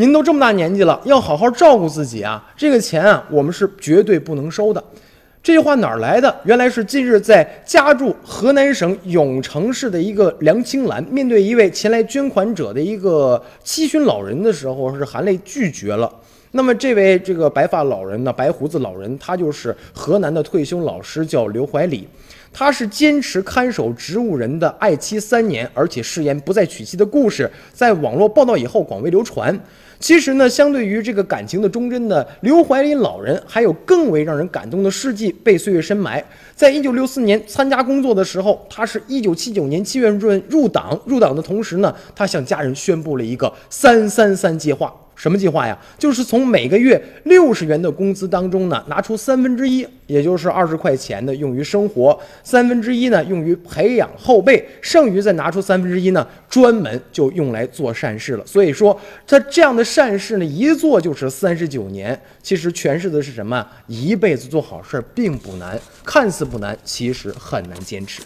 您都这么大年纪了，要好好照顾自己啊！这个钱啊，我们是绝对不能收的。这句话哪儿来的？原来是近日在家住河南省永城市的一个梁青兰，面对一位前来捐款者的一个七旬老人的时候，是含泪拒绝了。那么这位这个白发老人呢，白胡子老人，他就是河南的退休老师，叫刘怀礼。他是坚持看守植物人的爱妻三年，而且誓言不再娶妻的故事，在网络报道以后广为流传。其实呢，相对于这个感情的忠贞的刘怀礼老人，还有更为让人感动的事迹被岁月深埋。在一九六四年参加工作的时候，他是一九七九年七月份入党，入党的同时呢，他向家人宣布了一个“三三三”计划。什么计划呀？就是从每个月六十元的工资当中呢，拿出三分之一，也就是二十块钱的用于生活，三分之一呢用于培养后辈，剩余再拿出三分之一呢，专门就用来做善事了。所以说，他这样的善事呢，一做就是三十九年。其实诠释的是什么？一辈子做好事并不难，看似不难，其实很难坚持。